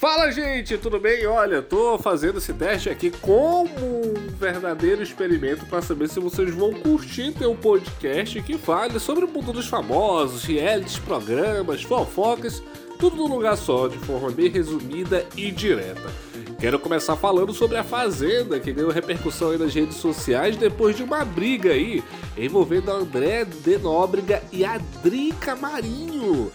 Fala gente, tudo bem? Olha, tô fazendo esse teste aqui como um verdadeiro experimento para saber se vocês vão curtir ter um podcast que fale sobre o mundo dos famosos, realities, programas, fofocas, tudo num lugar só, de forma bem resumida e direta. Quero começar falando sobre a Fazenda, que ganhou repercussão aí nas redes sociais depois de uma briga aí envolvendo a André de Nóbrega e a Drica Marinho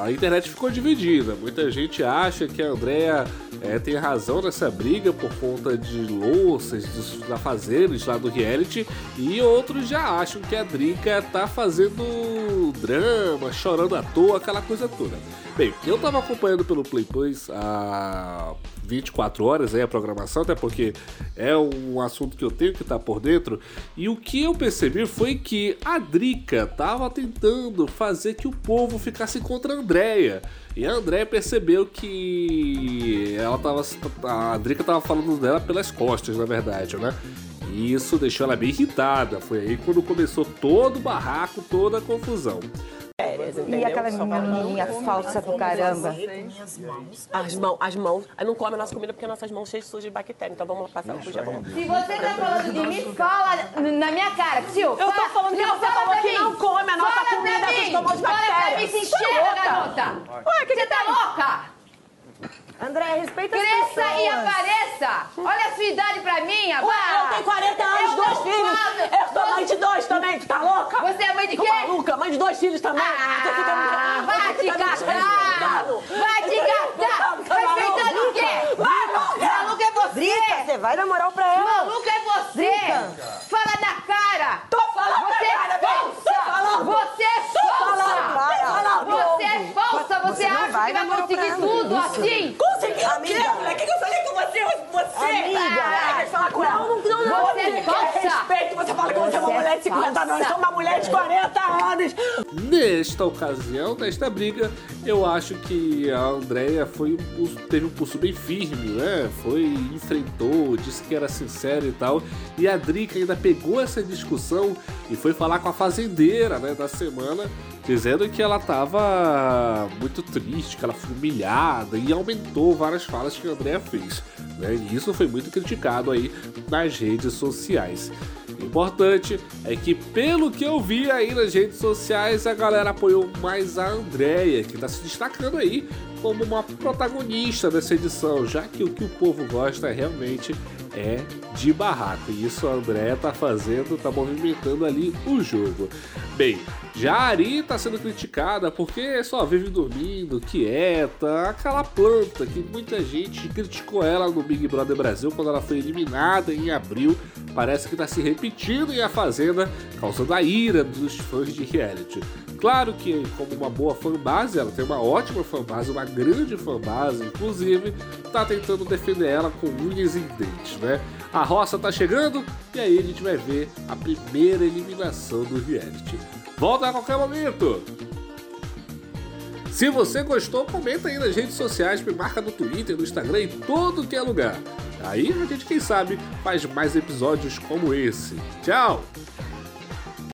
a internet ficou dividida. Muita gente acha que a Andrea é, tem razão nessa briga por conta de louças, da fazeres lá do reality, e outros já acham que a Drica tá fazendo drama, chorando à toa, aquela coisa toda. Bem, eu tava acompanhando pelo Play Plus a 24 horas aí a programação, até porque é um assunto que eu tenho que estar tá por dentro. E o que eu percebi foi que a Drica tava tentando fazer que o povo ficasse contra a Andrea. E a Andrea percebeu que ela tava. A Drica tava falando dela pelas costas, na verdade, né? E isso deixou ela bem irritada. Foi aí quando começou todo o barraco, toda a confusão férias, entendeu? E aquela menininha falsa do caramba. As mãos, as mãos. Aí não come a nossa comida porque nossas mãos cheias de sujas de bactéria. Então vamos passar o já vamos. Se você tá falando de mim, fala na minha cara, tio. Eu tô falando que você falou que não come a nossa comida com os mãos de bactéria. Fala pra mim, se enxerga, garota. Ué, que você tá louca? André, respeita Cresça as pessoas. e apareça. Olha a sua idade pra mim agora. Ué, eu tenho 40 anos, eu dois filhos. Eu sou mãe de dois tu tá louca? Você é mãe de quê? Tô maluca, mãe de dois filhos também. Ah, vai te catar. Vai te catar. Respeitando o quê? Maluco é você. Você vai dar moral pra ela. Maluco é você. Fala na cara. Tô falando você na cara, é falsa. Você é falsa. Você é falsa. Você acha que vai conseguir tudo assim? Consegui o quê, O que eu falei com você? Você! Amiga! Quer falar com ela? Não, não, não. Você é falsa! respeito, você fala que você é uma mulher de 50 anos, eu sou uma mulher de 40 anos! Nesta ocasião, nesta briga, eu acho que a Andrea foi, teve um pulso bem firme, né? Foi, enfrentou, disse que era sincera e tal. E a Drica ainda pegou essa discussão e foi falar com a fazendeira, né, da semana, dizendo que ela tava muito triste, que ela foi humilhada e aumentou várias falas que a Andrea fez. Né? E isso foi muito criticado aí nas redes sociais. Importante é que, pelo que eu vi aí nas redes sociais, a galera apoiou mais a Andrea, que está se destacando aí como uma protagonista dessa edição, já que o que o povo gosta realmente é de barraca. E isso a Andrea tá fazendo, tá movimentando ali o jogo. Bem, já a Ari tá sendo criticada porque só vive dormindo, quieta, aquela planta que muita gente criticou ela no Big Brother Brasil quando ela foi eliminada em abril. Parece que tá se repetindo em A Fazenda, causando a ira dos fãs de reality. Claro que, como uma boa fanbase, ela tem uma ótima fanbase, uma grande fanbase, inclusive, tá tentando defender ela com unhas e dentes, né? A roça tá chegando e aí a gente vai ver a primeira eliminação do reality. Volta a qualquer momento! Se você gostou, comenta aí nas redes sociais, me marca no Twitter, no Instagram, em todo que é lugar. Aí a gente, quem sabe, faz mais episódios como esse. Tchau!